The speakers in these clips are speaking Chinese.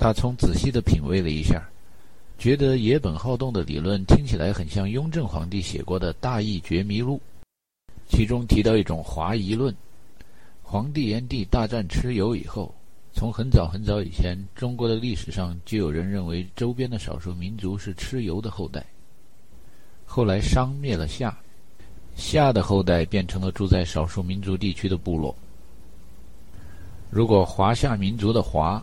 大葱仔细的品味了一下，觉得野本好动的理论听起来很像雍正皇帝写过的《大义觉迷录》，其中提到一种华夷论。黄帝炎帝大战蚩尤以后，从很早很早以前，中国的历史上就有人认为周边的少数民族是蚩尤的后代。后来商灭了夏，夏的后代变成了住在少数民族地区的部落。如果华夏民族的“华”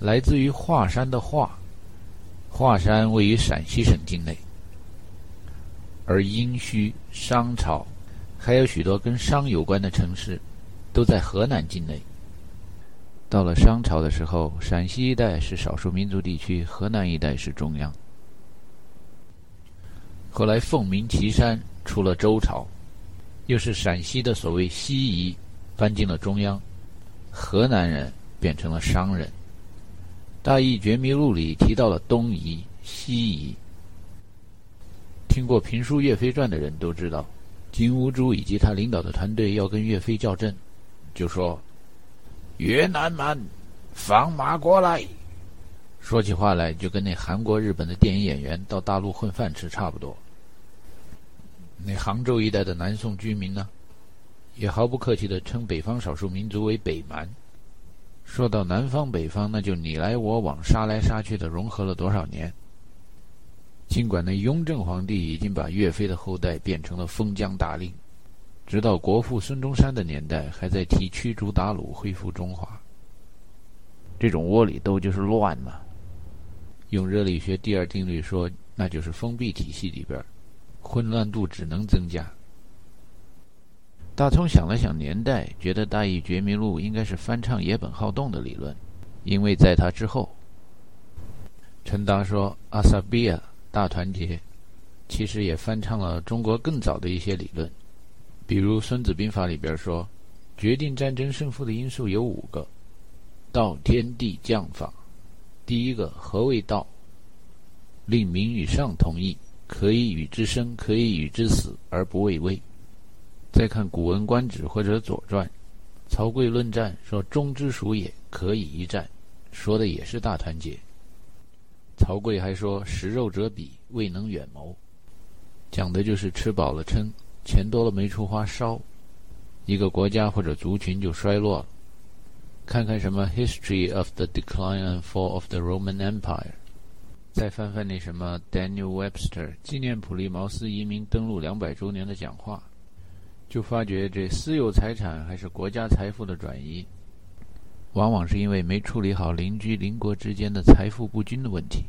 来自于华山的“华”，华山位于陕西省境内，而殷墟、商朝，还有许多跟商有关的城市。都在河南境内。到了商朝的时候，陕西一带是少数民族地区，河南一带是中央。后来凤鸣岐山出了周朝，又是陕西的所谓西夷搬进了中央，河南人变成了商人。《大义觉迷录》里提到了东夷、西夷。听过评书《岳飞传》的人都知道，金兀术以及他领导的团队要跟岳飞较阵。就说：“越南蛮放马过来。”说起话来就跟那韩国、日本的电影演员到大陆混饭吃差不多。那杭州一带的南宋居民呢，也毫不客气地称北方少数民族为北蛮。说到南方、北方，那就你来我往、杀来杀去的，融合了多少年？尽管那雍正皇帝已经把岳飞的后代变成了封疆大吏。直到国父孙中山的年代，还在提驱逐鞑虏、恢复中华。这种窝里斗就是乱嘛。用热力学第二定律说，那就是封闭体系里边，混乱度只能增加。大葱想了想年代，觉得《大义觉迷录》应该是翻唱野本好动的理论，因为在他之后，陈达说阿萨比亚大团结，其实也翻唱了中国更早的一些理论。比如《孙子兵法》里边说，决定战争胜负的因素有五个：道、天地、将、法。第一个，何谓道？令民与上同意，可以与之生，可以与之死，而不畏威。再看《古文观止》或者《左传》，曹刿论战说：“忠之属也，可以一战。”说的也是大团结。曹刿还说：“食肉者鄙，未能远谋。”讲的就是吃饱了撑。钱多了没处花烧，一个国家或者族群就衰落了。看看什么《History of the Decline and Fall of the Roman Empire》，再翻翻那什么 Daniel Webster 纪念普利茅斯移民登陆两百周年的讲话，就发觉这私有财产还是国家财富的转移，往往是因为没处理好邻居邻国之间的财富不均的问题。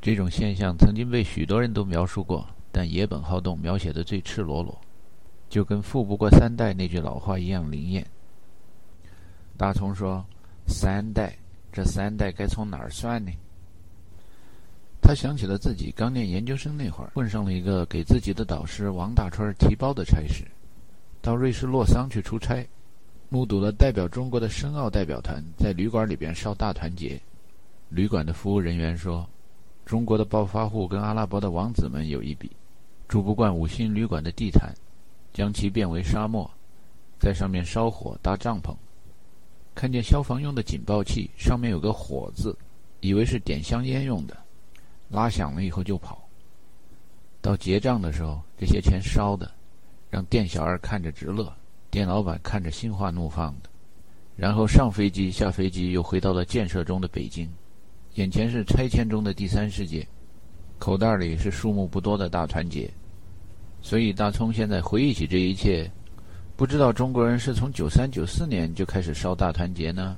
这种现象曾经被许多人都描述过。但野本好动描写的最赤裸裸，就跟“富不过三代”那句老话一样灵验。大葱说：“三代，这三代该从哪儿算呢？”他想起了自己刚念研究生那会儿，混上了一个给自己的导师王大川提包的差事，到瑞士洛桑去出差，目睹了代表中国的申奥代表团在旅馆里边烧大团结。旅馆的服务人员说：“中国的暴发户跟阿拉伯的王子们有一比。”住不惯五星旅馆的地毯，将其变为沙漠，在上面烧火搭帐篷。看见消防用的警报器上面有个“火”字，以为是点香烟用的，拉响了以后就跑。到结账的时候，这些钱烧的，让店小二看着直乐，店老板看着心花怒放的。然后上飞机下飞机，又回到了建设中的北京，眼前是拆迁中的第三世界。口袋里是数目不多的大团结，所以大葱现在回忆起这一切，不知道中国人是从九三九四年就开始烧大团结呢，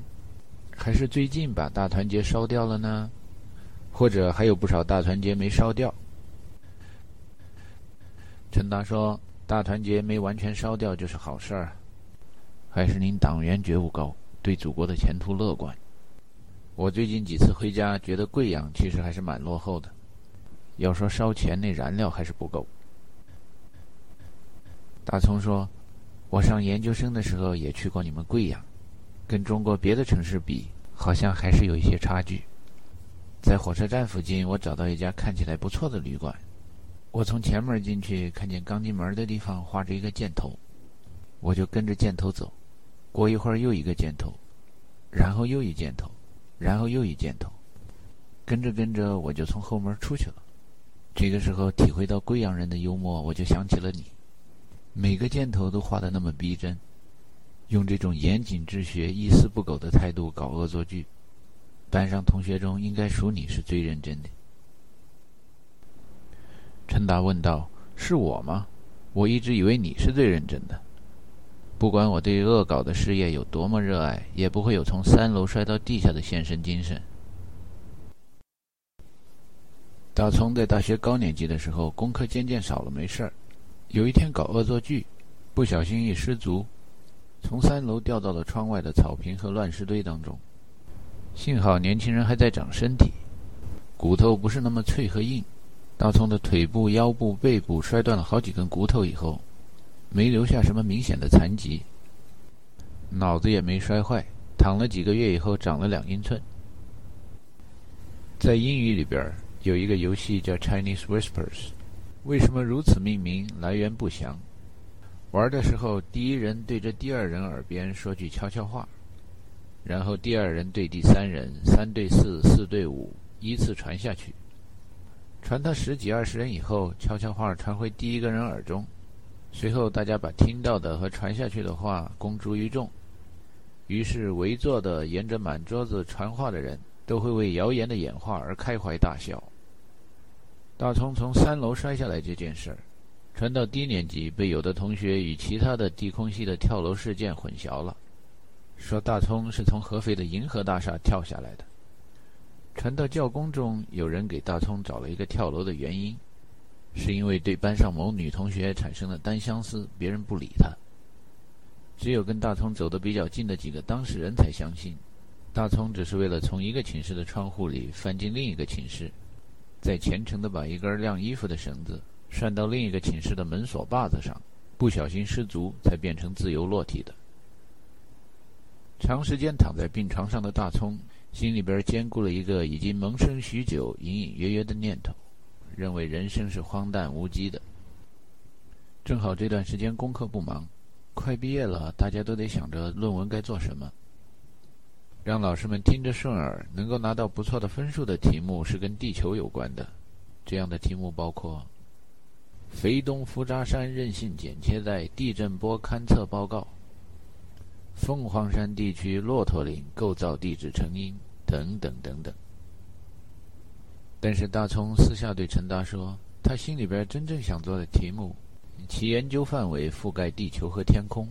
还是最近把大团结烧掉了呢？或者还有不少大团结没烧掉？陈达说：“大团结没完全烧掉就是好事儿，还是您党员觉悟高，对祖国的前途乐观。”我最近几次回家，觉得贵阳其实还是蛮落后的。要说烧钱，那燃料还是不够。大葱说：“我上研究生的时候也去过你们贵阳，跟中国别的城市比，好像还是有一些差距。在火车站附近，我找到一家看起来不错的旅馆。我从前门进去，看见刚进门的地方画着一个箭头，我就跟着箭头走。过一会儿又一个箭头，然后又一箭头，然后又一箭头，跟着跟着我就从后门出去了。这个时候体会到贵阳人的幽默，我就想起了你。每个箭头都画得那么逼真，用这种严谨治学、一丝不苟的态度搞恶作剧，班上同学中应该属你是最认真的。陈达问道：“是我吗？我一直以为你是最认真的。不管我对恶搞的事业有多么热爱，也不会有从三楼摔到地下的献身精神。”大葱在大学高年级的时候，功课渐渐少了，没事儿。有一天搞恶作剧，不小心一失足，从三楼掉到了窗外的草坪和乱石堆当中。幸好年轻人还在长身体，骨头不是那么脆和硬。大葱的腿部、腰部、背部摔断了好几根骨头以后，没留下什么明显的残疾，脑子也没摔坏，躺了几个月以后长了两英寸。在英语里边。有一个游戏叫 Chinese Whispers，为什么如此命名？来源不详。玩的时候，第一人对着第二人耳边说句悄悄话，然后第二人对第三人，三对四，四对五，依次传下去。传到十几二十人以后，悄悄话传回第一个人耳中，随后大家把听到的和传下去的话公诸于众，于是围坐的沿着满桌子传话的人都会为谣言的演化而开怀大笑。大葱从三楼摔下来这件事儿，传到低年级，被有的同学与其他的地空系的跳楼事件混淆了，说大葱是从合肥的银河大厦跳下来的。传到教工中，有人给大葱找了一个跳楼的原因，是因为对班上某女同学产生了单相思，别人不理他。只有跟大葱走得比较近的几个当事人才相信，大葱只是为了从一个寝室的窗户里翻进另一个寝室。再虔诚地把一根晾衣服的绳子拴到另一个寝室的门锁把子上，不小心失足，才变成自由落体的。长时间躺在病床上的大葱，心里边兼顾了一个已经萌生许久、隐隐约约的念头，认为人生是荒诞无稽的。正好这段时间功课不忙，快毕业了，大家都得想着论文该做什么。让老师们听着顺耳，能够拿到不错的分数的题目是跟地球有关的。这样的题目包括：肥东福扎山韧性剪切带地震波勘测报告；凤凰山地区骆驼岭构造地质成因等等等等。但是大葱私下对陈达说，他心里边真正想做的题目，其研究范围覆盖地球和天空。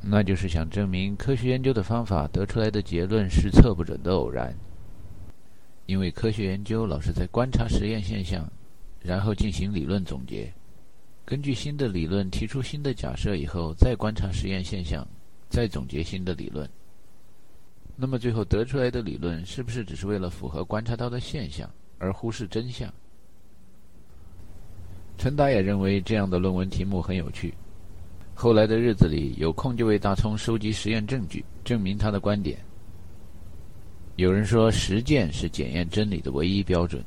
那就是想证明科学研究的方法得出来的结论是测不准的偶然，因为科学研究老是在观察实验现象，然后进行理论总结，根据新的理论提出新的假设以后，再观察实验现象，再总结新的理论。那么最后得出来的理论是不是只是为了符合观察到的现象，而忽视真相？陈达也认为这样的论文题目很有趣。后来的日子里，有空就为大葱收集实验证据，证明他的观点。有人说实践是检验真理的唯一标准，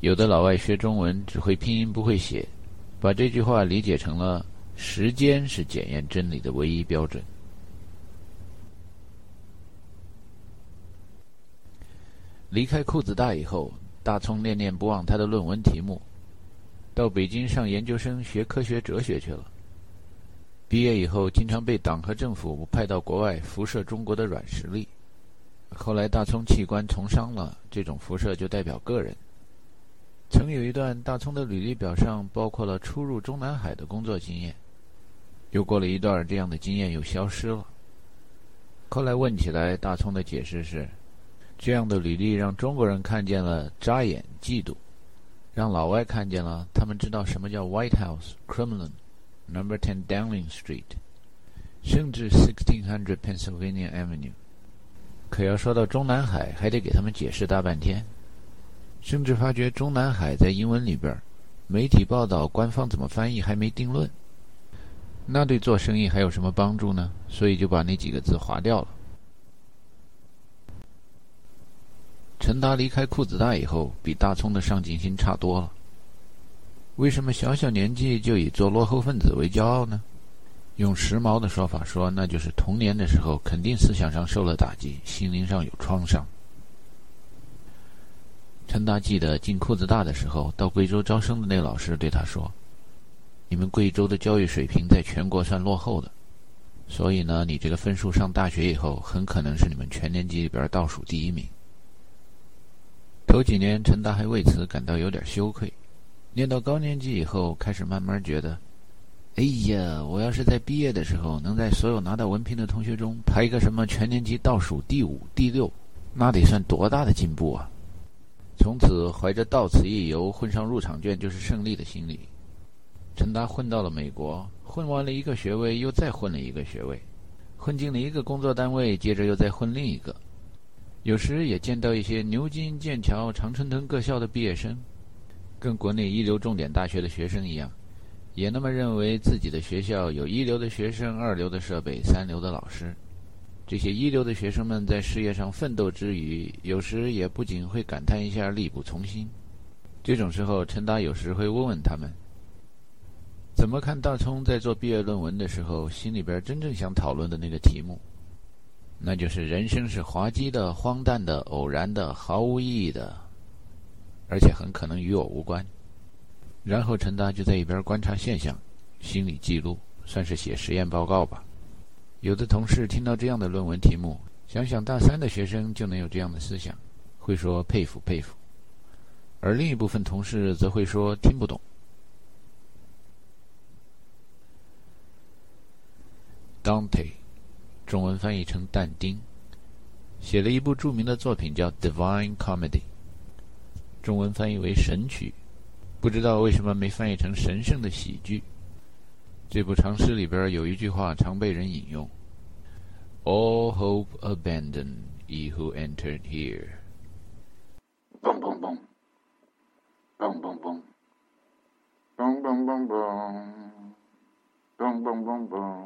有的老外学中文只会拼音不会写，把这句话理解成了时间是检验真理的唯一标准。离开裤子大以后，大葱念念不忘他的论文题目，到北京上研究生学科学哲学去了。毕业以后，经常被党和政府派到国外辐射中国的软实力。后来大葱弃官从商了，这种辐射就代表个人。曾有一段，大葱的履历表上包括了出入中南海的工作经验。又过了一段，这样的经验又消失了。后来问起来，大葱的解释是：这样的履历让中国人看见了扎眼嫉妒，让老外看见了，他们知道什么叫 White House Kremlin。Number Ten Downing Street，甚至 Sixteen Hundred Pennsylvania Avenue，可要说到中南海，还得给他们解释大半天。甚至发觉中南海在英文里边，媒体报道、官方怎么翻译还没定论。那对做生意还有什么帮助呢？所以就把那几个字划掉了。陈达离开裤子大以后，比大葱的上进心差多了。为什么小小年纪就以做落后分子为骄傲呢？用时髦的说法说，那就是童年的时候肯定思想上受了打击，心灵上有创伤。陈达记得进裤子大的时候，到贵州招生的那老师对他说：“你们贵州的教育水平在全国算落后的，所以呢，你这个分数上大学以后，很可能是你们全年级里边倒数第一名。”头几年，陈达还为此感到有点羞愧，念到高年级以后，开始慢慢觉得。哎呀，我要是在毕业的时候能在所有拿到文凭的同学中排一个什么全年级倒数第五、第六，那得算多大的进步啊！从此怀着到此一游、混上入场券就是胜利的心理，陈达混到了美国，混完了一个学位，又再混了一个学位，混进了一个工作单位，接着又再混另一个。有时也见到一些牛津、剑桥、常春藤各校的毕业生，跟国内一流重点大学的学生一样。也那么认为自己的学校有一流的学生、二流的设备、三流的老师。这些一流的学生们在事业上奋斗之余，有时也不仅会感叹一下力不从心。这种时候，陈达有时会问问他们：怎么看大聪在做毕业论文的时候，心里边真正想讨论的那个题目？那就是人生是滑稽的、荒诞的、偶然的、毫无意义的，而且很可能与我无关。然后陈达就在一边观察现象，心理记录，算是写实验报告吧。有的同事听到这样的论文题目，想想大三的学生就能有这样的思想，会说佩服佩服；而另一部分同事则会说听不懂。Dante，中文翻译成但丁，写了一部著名的作品叫《Divine Comedy》，中文翻译为《神曲》。不知道为什么没翻译成神圣的喜剧。这部长诗里边有一句话常被人引用：“All hope abandon, ye who entered here。”嘣嘣嘣，嘣嘣嘣，嘣嘣嘣嘣，嘣嘣嘣嘣。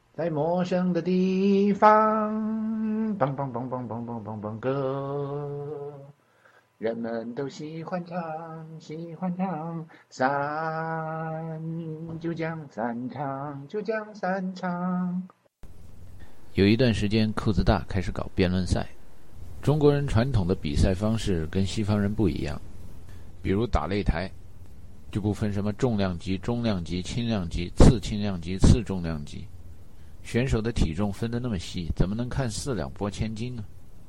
在陌生的地方，蹦蹦蹦蹦蹦蹦蹦蹦歌，人们都喜欢唱，喜欢唱，散就将散场，就将散场。有一段时间，裤子大开始搞辩论赛。中国人传统的比赛方式跟西方人不一样，比如打擂台，就不分什么重量级、中量级、轻量级、次轻量级、次重量级。选手的体重分得那么细，怎么能看四两拨千斤呢？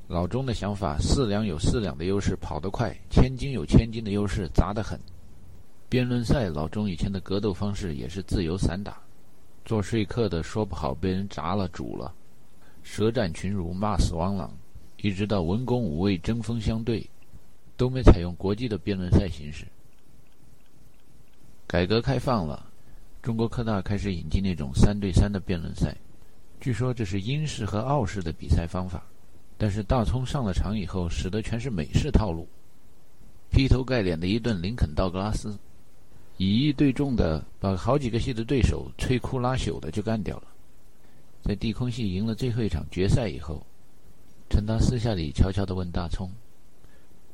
老钟的想法，四两有四两的优势，跑得快；千斤有千斤的优势，砸得狠。辩论赛，老钟以前的格斗方式也是自由散打，做说客的说不好被人砸了、煮了，舌战群儒，骂死王朗，一直到文攻武卫针锋相对，都没采用国际的辩论赛形式。改革开放了。中国科大开始引进那种三对三的辩论赛，据说这是英式和澳式的比赛方法。但是大葱上了场以后，使得全是美式套路，劈头盖脸的一顿林肯道格拉斯，以一对众的把好几个系的对手摧枯拉朽的就干掉了。在地空系赢了最后一场决赛以后，陈达私下里悄悄地问大葱：“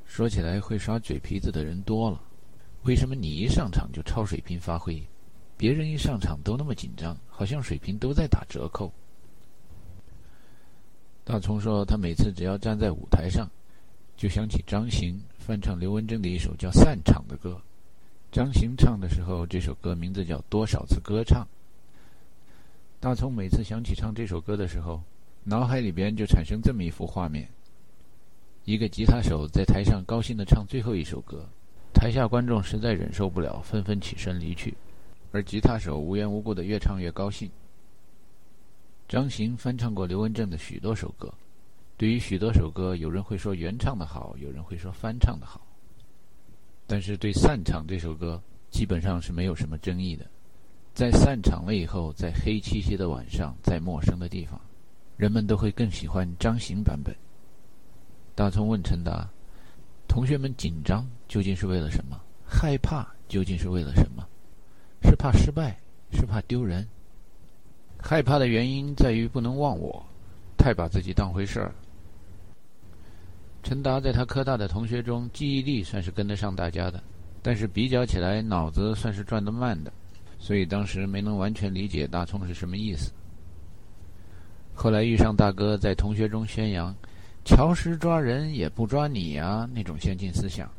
说起来会耍嘴皮子的人多了，为什么你一上场就超水平发挥？”别人一上场都那么紧张，好像水平都在打折扣。大葱说，他每次只要站在舞台上，就想起张行翻唱刘文正的一首叫《散场》的歌。张行唱的时候，这首歌名字叫《多少次歌唱》。大葱每次想起唱这首歌的时候，脑海里边就产生这么一幅画面：一个吉他手在台上高兴地唱最后一首歌，台下观众实在忍受不了，纷纷起身离去。而吉他手无缘无故的越唱越高兴。张行翻唱过刘文正的许多首歌，对于许多首歌，有人会说原唱的好，有人会说翻唱的好。但是对散场这首歌，基本上是没有什么争议的。在散场了以后，在黑漆漆的晚上，在陌生的地方，人们都会更喜欢张行版本。大葱问陈达：“同学们紧张究竟是为了什么？害怕究竟是为了什么？是怕失败，是怕丢人？害怕的原因在于不能忘我，太把自己当回事儿。”陈达在他科大的同学中，记忆力算是跟得上大家的，但是比较起来，脑子算是转得慢的。所以当时没能完全理解大葱是什么意思。后来遇上大哥在同学中宣扬“乔石抓人也不抓你啊”那种先进思想，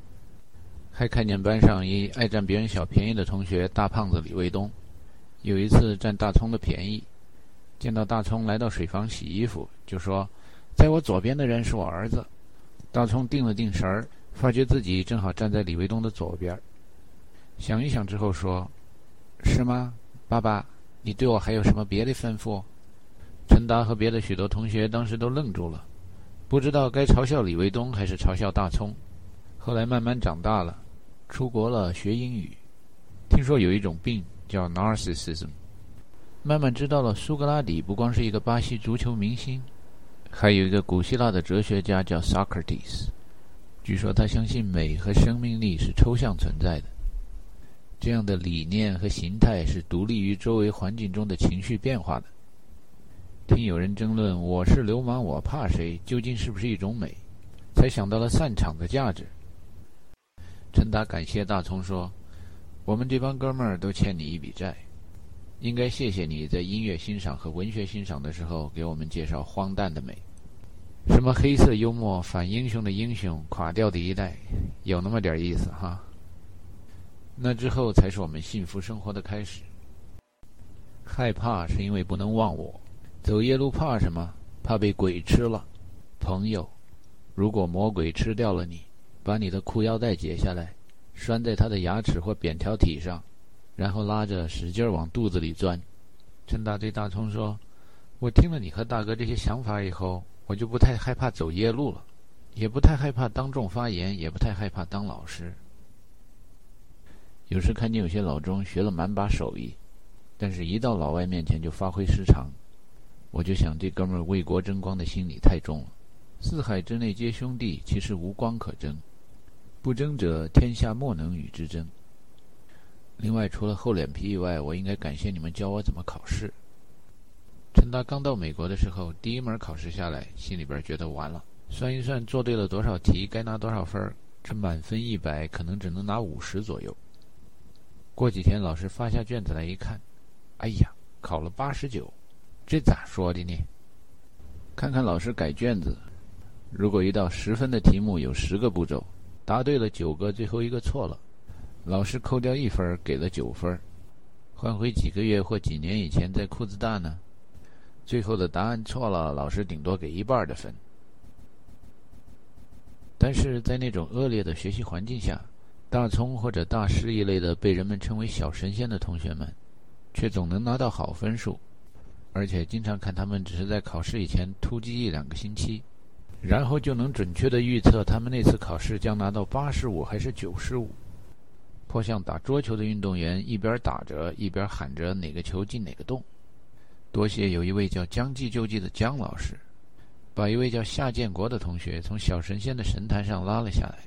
还看见班上一爱占别人小便宜的同学大胖子李卫东，有一次占大葱的便宜，见到大葱来到水房洗衣服，就说：“在我左边的人是我儿子。”大葱定了定神儿，发觉自己正好站在李卫东的左边，想一想之后说。是吗，爸爸？你对我还有什么别的吩咐？陈达和别的许多同学当时都愣住了，不知道该嘲笑李卫东还是嘲笑大葱。后来慢慢长大了，出国了学英语，听说有一种病叫 narcissism，慢慢知道了苏格拉底不光是一个巴西足球明星，还有一个古希腊的哲学家叫 Socrates，据说他相信美和生命力是抽象存在的。这样的理念和形态是独立于周围环境中的情绪变化的。听有人争论“我是流氓，我怕谁”究竟是不是一种美，才想到了散场的价值。陈达感谢大葱说：“我们这帮哥们儿都欠你一笔债，应该谢谢你在音乐欣赏和文学欣赏的时候给我们介绍荒诞的美，什么黑色幽默、反英雄的英雄、垮掉的一代，有那么点意思哈。”那之后才是我们幸福生活的开始。害怕是因为不能忘我，走夜路怕什么？怕被鬼吃了。朋友，如果魔鬼吃掉了你，把你的裤腰带解下来，拴在他的牙齿或扁条体上，然后拉着使劲往肚子里钻。陈达对大葱说：“我听了你和大哥这些想法以后，我就不太害怕走夜路了，也不太害怕当众发言，也不太害怕当老师。”有时看见有些老中学了满把手艺，但是一到老外面前就发挥失常，我就想这哥们儿为国争光的心理太重了。四海之内皆兄弟，其实无光可争，不争者天下莫能与之争。另外，除了厚脸皮以外，我应该感谢你们教我怎么考试。陈达刚到美国的时候，第一门考试下来，心里边觉得完了，算一算做对了多少题，该拿多少分儿，这满分一百，可能只能拿五十左右。过几天，老师发下卷子来一看，哎呀，考了八十九，这咋说的呢？看看老师改卷子，如果一道十分的题目有十个步骤，答对了九个，最后一个错了，老师扣掉一分，给了九分。换回几个月或几年以前在库兹大呢，最后的答案错了，老师顶多给一半的分。但是在那种恶劣的学习环境下。大葱或者大师一类的被人们称为小神仙的同学们，却总能拿到好分数，而且经常看他们只是在考试以前突击一两个星期，然后就能准确的预测他们那次考试将拿到八十五还是九十五。颇像打桌球的运动员一边打着一边喊着哪个球进哪个洞。多谢有一位叫将计就计的姜老师，把一位叫夏建国的同学从小神仙的神坛上拉了下来。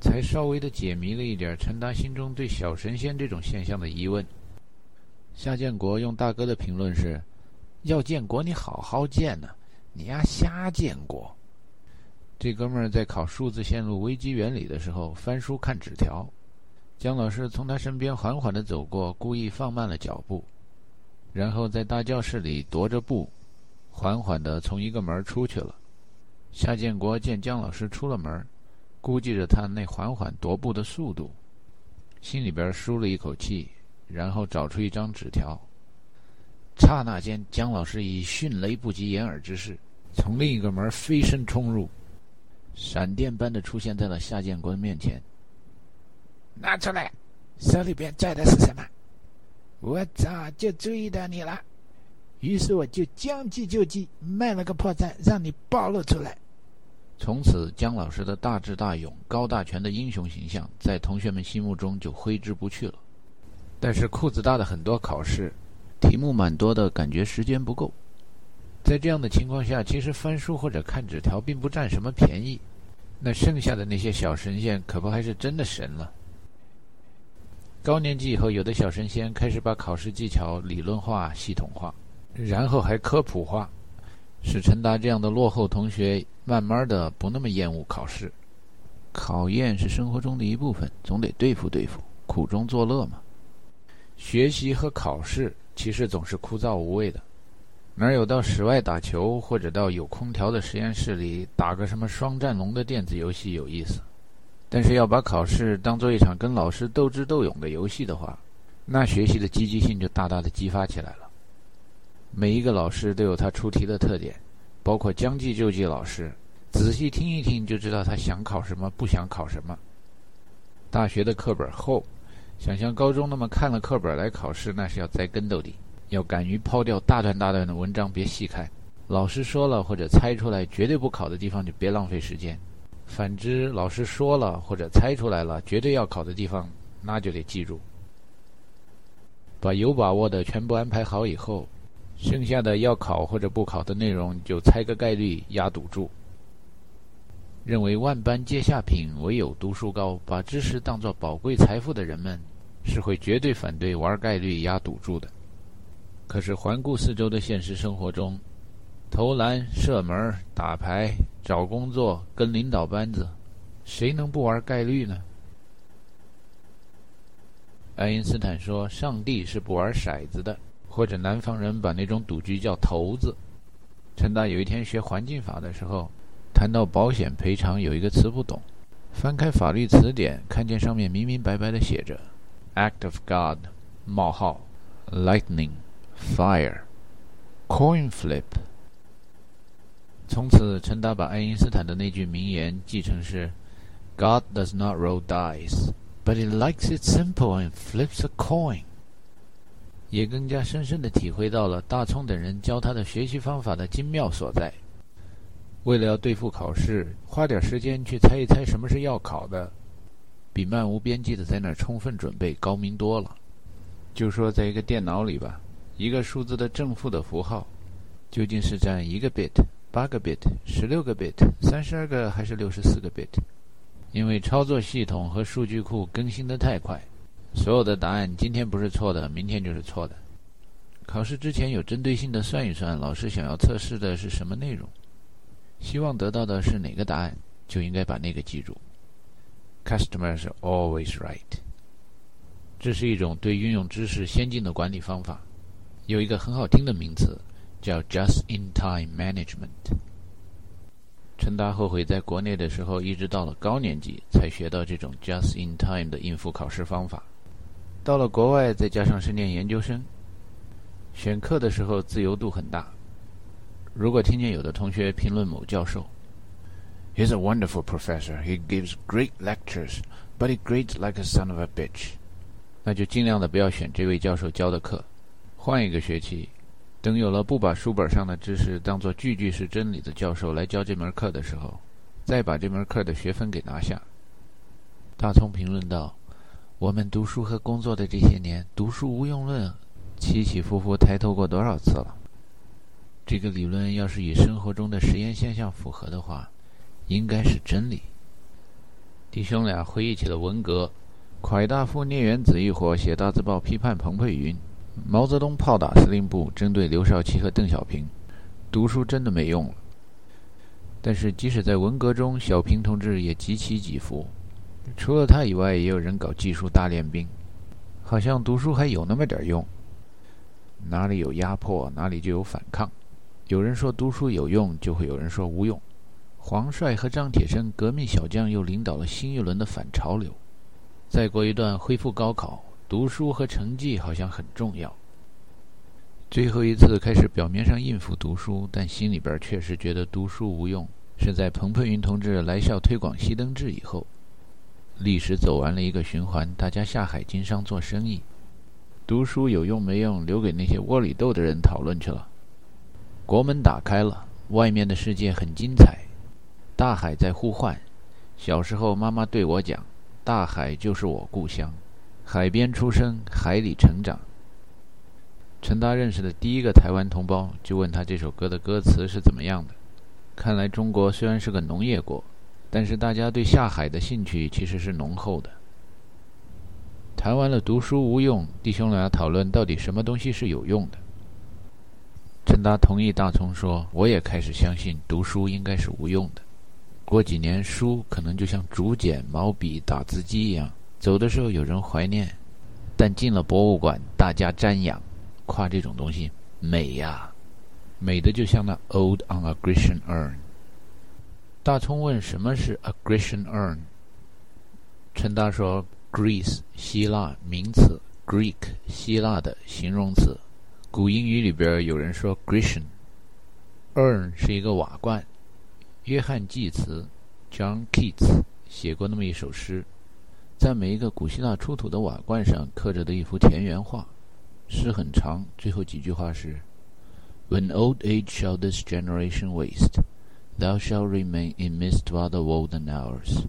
才稍微的解谜了一点陈达心中对小神仙这种现象的疑问。夏建国用大哥的评论是：“要建国你好好建呢，你丫瞎建国。”这哥们儿在考数字线路危机原理的时候翻书看纸条，姜老师从他身边缓缓的走过，故意放慢了脚步，然后在大教室里踱着步，缓缓的从一个门出去了。夏建国见姜老师出了门。估计着他那缓缓踱步的速度，心里边舒了一口气，然后找出一张纸条。刹那间，姜老师以迅雷不及掩耳之势，从另一个门飞身冲入，闪电般的出现在了夏建国的面前。拿出来，手里边拽的是什么？我早就注意到你了，于是我就将计就计，卖了个破绽，让你暴露出来。从此，姜老师的大智大勇、高大全的英雄形象，在同学们心目中就挥之不去了。但是裤子大的很多考试，题目蛮多的，感觉时间不够。在这样的情况下，其实翻书或者看纸条并不占什么便宜。那剩下的那些小神仙，可不还是真的神了？高年级以后，有的小神仙开始把考试技巧理论化、系统化，然后还科普化，使陈达这样的落后同学慢慢的不那么厌恶考试。考验是生活中的一部分，总得对付对付，苦中作乐嘛。学习和考试其实总是枯燥无味的。哪有到室外打球，或者到有空调的实验室里打个什么双战龙的电子游戏有意思？但是要把考试当做一场跟老师斗智斗勇的游戏的话，那学习的积极性就大大的激发起来了。每一个老师都有他出题的特点，包括将计就计老师，仔细听一听就知道他想考什么，不想考什么。大学的课本厚，想像高中那么看了课本来考试，那是要栽跟斗的。要敢于抛掉大段大段的文章，别细看。老师说了或者猜出来绝对不考的地方，就别浪费时间。反之，老师说了或者猜出来了绝对要考的地方，那就得记住。把有把握的全部安排好以后，剩下的要考或者不考的内容，就猜个概率，压赌注。认为万般皆下品，唯有读书高，把知识当作宝贵财富的人们，是会绝对反对玩概率、压赌注的。可是环顾四周的现实生活中，投篮、射门、打牌、找工作、跟领导班子，谁能不玩概率呢？爱因斯坦说：“上帝是不玩骰子的。”或者南方人把那种赌局叫“骰子”。陈达有一天学环境法的时候，谈到保险赔偿，有一个词不懂，翻开法律词典，看见上面明明白白的写着：“Act of God：冒号，Lightning。” Fire, coin flip。从此，陈达把爱因斯坦的那句名言记成是：“God does not roll dice, but he likes it simple and flips a coin。”也更加深深的体会到了大聪等人教他的学习方法的精妙所在。为了要对付考试，花点时间去猜一猜什么是要考的，比漫无边际的在那儿充分准备高明多了。就说在一个电脑里吧。一个数字的正负的符号，究竟是占一个 bit、八个 bit、十六个 bit、三十二个还是六十四个 bit？因为操作系统和数据库更新的太快，所有的答案今天不是错的，明天就是错的。考试之前有针对性的算一算，老师想要测试的是什么内容，希望得到的是哪个答案，就应该把那个记住。Customer is always right。这是一种对运用知识先进的管理方法。有一个很好听的名词，叫 “just-in-time management”。陈达后悔在国内的时候，一直到了高年级才学到这种 “just-in-time” 的应付考试方法。到了国外，再加上是念研究生，选课的时候自由度很大。如果听见有的同学评论某教授，“He's a wonderful professor. He gives great lectures, but he grades like a son of a bitch”，那就尽量的不要选这位教授教的课。换一个学期，等有了不把书本上的知识当做句句是真理的教授来教这门课的时候，再把这门课的学分给拿下。大聪评论道：“我们读书和工作的这些年，读书无用论起起伏伏抬头过多少次了？这个理论要是与生活中的实验现象符合的话，应该是真理。”弟兄俩回忆起了文革，蒯大夫聂元子一伙写大字报批判彭佩云。毛泽东炮打司令部，针对刘少奇和邓小平，读书真的没用了。但是即使在文革中，小平同志也极其几伏。除了他以外，也有人搞技术大练兵，好像读书还有那么点用。哪里有压迫，哪里就有反抗。有人说读书有用，就会有人说无用。黄帅和张铁生革命小将又领导了新一轮的反潮流。再过一段，恢复高考。读书和成绩好像很重要。最后一次开始表面上应付读书，但心里边确实觉得读书无用，是在彭佩云同志来校推广熄灯制以后。历史走完了一个循环，大家下海经商做生意，读书有用没用，留给那些窝里斗的人讨论去了。国门打开了，外面的世界很精彩，大海在呼唤。小时候妈妈对我讲：“大海就是我故乡。”海边出生，海里成长。陈达认识的第一个台湾同胞就问他这首歌的歌词是怎么样的。看来中国虽然是个农业国，但是大家对下海的兴趣其实是浓厚的。谈完了读书无用，弟兄俩讨论到底什么东西是有用的。陈达同意大葱说：“我也开始相信读书应该是无用的。过几年书可能就像竹简、毛笔、打字机一样，走的时候有人怀念，但进了博物馆大家瞻仰，夸这种东西美呀。”美的就像那 old on a Grecian urn。大葱问什么是 a Grecian urn？陈达说：Greece 希腊名词，Greek 希腊的形容词。古英语里边有人说 Grecian urn 是一个瓦罐。约翰济慈 John Keats 写过那么一首诗，在每一个古希腊出土的瓦罐上刻着的一幅田园画。诗很长，最后几句话是。When old age shall this generation waste, thou shalt remain in midst of other olden hours,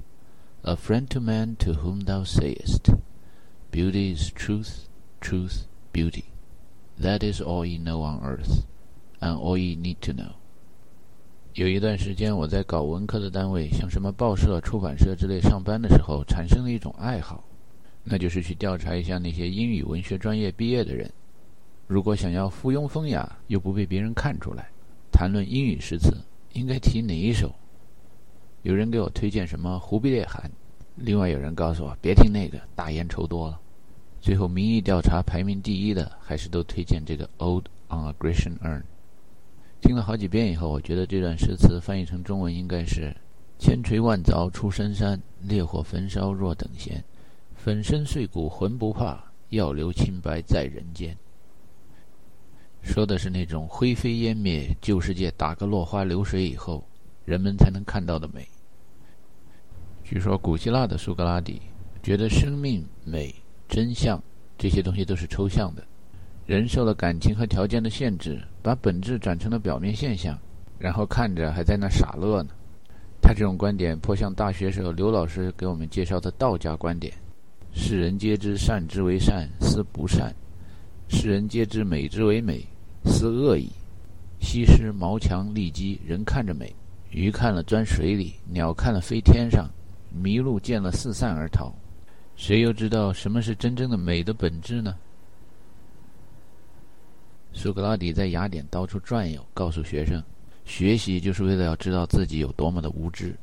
a friend to man to whom thou sayest, Beauty is truth, truth, beauty. That is all ye know on earth, and all ye need to know. 有一段时间，我在搞文科的单位，像什么报社、出版社之类上班的时候，产生了一种爱好，那就是去调查一下那些英语文学专业毕业的人。如果想要附庸风雅又不被别人看出来，谈论英语诗词，应该提哪一首？有人给我推荐什么《忽必烈汗》，另外有人告诉我别听那个，大烟抽多了。最后民意调查排名第一的，还是都推荐这个《Old on a Grecian Urn》。听了好几遍以后，我觉得这段诗词翻译成中文应该是：千锤万凿出深山，烈火焚烧若等闲，粉身碎骨浑不怕，要留清白在人间。说的是那种灰飞烟灭、旧世界打个落花流水以后，人们才能看到的美。据说古希腊的苏格拉底觉得生命、美、真相这些东西都是抽象的，人受了感情和条件的限制，把本质转成了表面现象，然后看着还在那傻乐呢。他这种观点颇像大学时候刘老师给我们介绍的道家观点：世人皆知善之为善，斯不善。世人皆知美之为美，斯恶已。西施毛墙利基，人看着美；鱼看了钻水里，鸟看了飞天上，麋鹿见了四散而逃。谁又知道什么是真正的美的本质呢？苏格拉底在雅典到处转悠，告诉学生，学习就是为了要知道自己有多么的无知。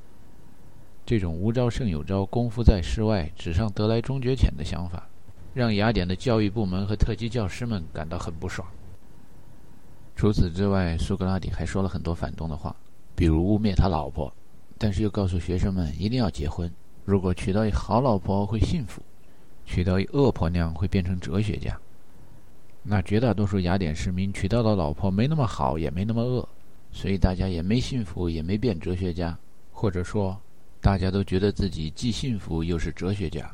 这种无招胜有招，功夫在室外，纸上得来终觉浅的想法。让雅典的教育部门和特级教师们感到很不爽。除此之外，苏格拉底还说了很多反动的话，比如污蔑他老婆，但是又告诉学生们一定要结婚。如果娶到一好老婆会幸福，娶到一恶婆娘会变成哲学家。那绝大多数雅典市民娶到的老婆没那么好，也没那么恶，所以大家也没幸福，也没变哲学家，或者说，大家都觉得自己既幸福又是哲学家。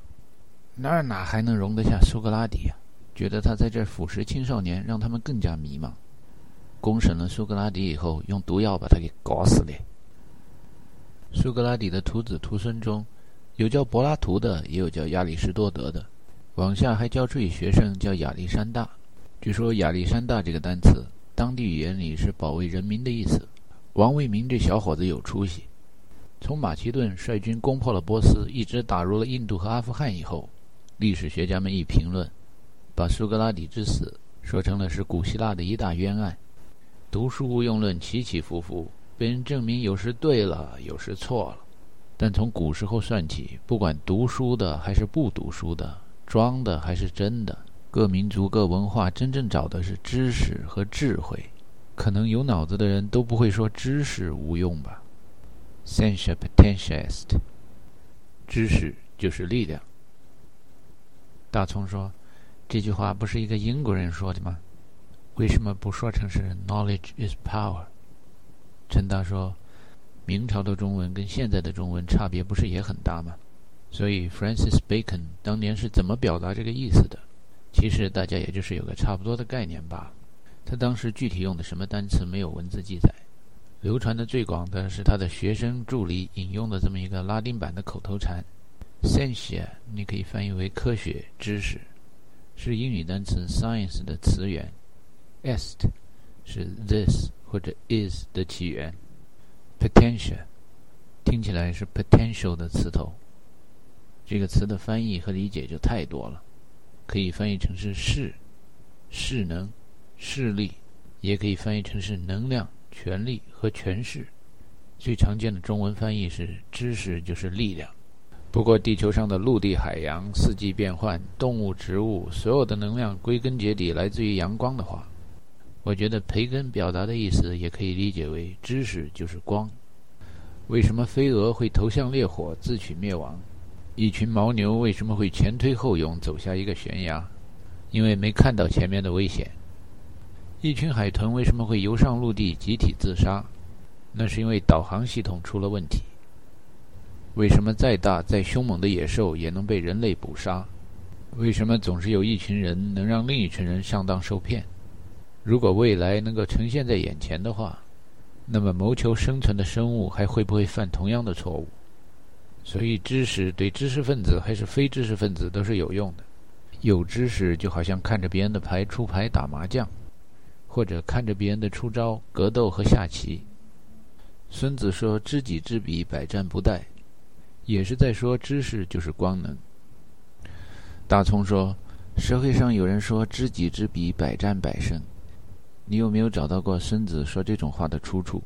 那哪还能容得下苏格拉底呀？觉得他在这腐蚀青少年，让他们更加迷茫。公审了苏格拉底以后，用毒药把他给搞死了。苏格拉底的徒子徒孙中，有叫柏拉图的，也有叫亚里士多德的。往下还教出一学生叫亚历山大。据说亚历山大这个单词，当地语言里是保卫人民的意思。王卫民这小伙子有出息，从马其顿率军攻破了波斯，一直打入了印度和阿富汗以后。历史学家们一评论，把苏格拉底之死说成了是古希腊的一大冤案。读书无用论起起伏伏，被人证明有时对了，有时错了。但从古时候算起，不管读书的还是不读书的，装的还是真的，各民族各文化真正找的是知识和智慧。可能有脑子的人都不会说知识无用吧 s e n s i a potentiae est，知识就是力量。大葱说：“这句话不是一个英国人说的吗？为什么不说成是 ‘knowledge is power’？” 陈达说：“明朝的中文跟现在的中文差别不是也很大吗？所以 Francis Bacon 当年是怎么表达这个意思的？其实大家也就是有个差不多的概念吧。他当时具体用的什么单词没有文字记载，流传的最广的是他的学生助理引用的这么一个拉丁版的口头禅。” Science 你可以翻译为科学知识，是英语单词 science 的词源。Est 是 this 或者 is 的起源。Potential 听起来是 potential 的词头。这个词的翻译和理解就太多了，可以翻译成是势、势能、势力，也可以翻译成是能量、权力和权势。最常见的中文翻译是“知识就是力量”。不过，地球上的陆地、海洋、四季变换、动物、植物，所有的能量归根结底来自于阳光的话，我觉得培根表达的意思也可以理解为“知识就是光”。为什么飞蛾会投向烈火自取灭亡？一群牦牛为什么会前推后涌走下一个悬崖？因为没看到前面的危险。一群海豚为什么会游上陆地集体自杀？那是因为导航系统出了问题。为什么再大再凶猛的野兽也能被人类捕杀？为什么总是有一群人能让另一群人上当受骗？如果未来能够呈现在眼前的话，那么谋求生存的生物还会不会犯同样的错误？所以，知识对知识分子还是非知识分子都是有用的。有知识就好像看着别人的牌出牌打麻将，或者看着别人的出招格斗和下棋。孙子说：“知己知彼，百战不殆。”也是在说知识就是光能。大葱说：“社会上有人说知己知彼，百战百胜。你有没有找到过孙子说这种话的出处？”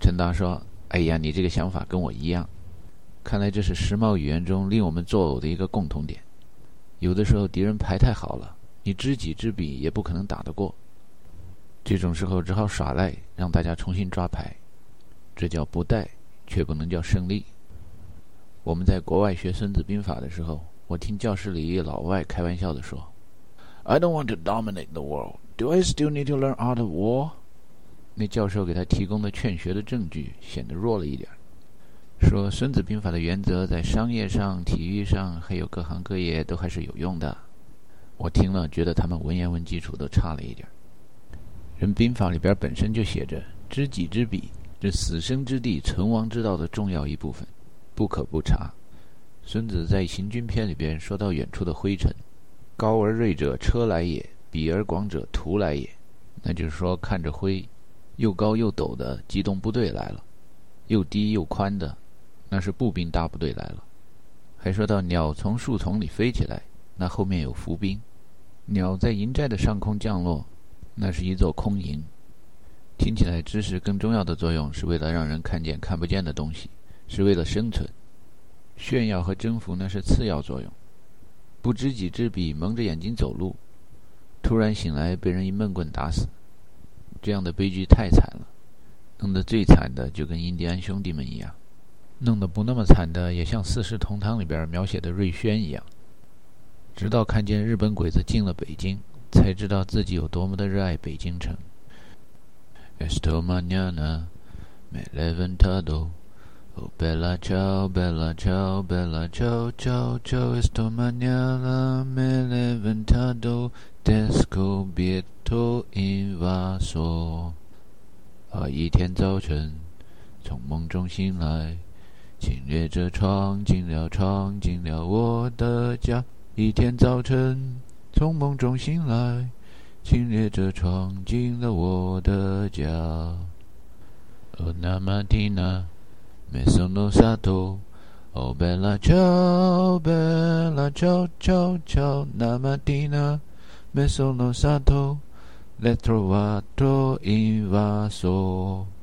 陈达说：“哎呀，你这个想法跟我一样。看来这是时髦语言中令我们作呕的一个共同点。有的时候敌人牌太好了，你知己知彼也不可能打得过。这种时候只好耍赖，让大家重新抓牌。这叫不带，却不能叫胜利。”我们在国外学《孙子兵法》的时候，我听教室里一老外开玩笑地说：“I don't want to dominate the world. Do I still need to learn art of war？” 那教授给他提供的劝学的证据显得弱了一点，说《孙子兵法》的原则在商业上、体育上，还有各行各业都还是有用的。我听了，觉得他们文言文基础都差了一点。人兵法里边本身就写着“知己知彼”，这死生之地、存亡之道的重要一部分。不可不察。孙子在《行军篇》里边说到远处的灰尘，高而锐者车来也，比而广者徒来也。那就是说，看着灰，又高又陡的机动部队来了，又低又宽的，那是步兵大部队来了。还说到鸟从树丛里飞起来，那后面有伏兵；鸟在营寨的上空降落，那是一座空营。听起来，知识更重要的作用是为了让人看见看不见的东西。是为了生存，炫耀和征服那是次要作用。不知己知彼，蒙着眼睛走路，突然醒来被人一闷棍打死，这样的悲剧太惨了。弄得最惨的就跟印第安兄弟们一样，弄得不那么惨的也像《四世同堂》里边描写的瑞宣一样。直到看见日本鬼子进了北京，才知道自己有多么的热爱北京城。Oh bella ciao, bella ciao, bella ciao, ciao, ciao, esto mañana me levantado descubierto invaso。啊，一天早晨，从梦中醒来，侵略者闯进了，闯进了我的家。一天早晨，从梦中醒来，侵略者闯进了我的家。哦，那玛蒂娜。Me sono stato, oh bella ciao, bella ciao, ciao, ciao, la mattina meso non stato, l'ho trovato invaso.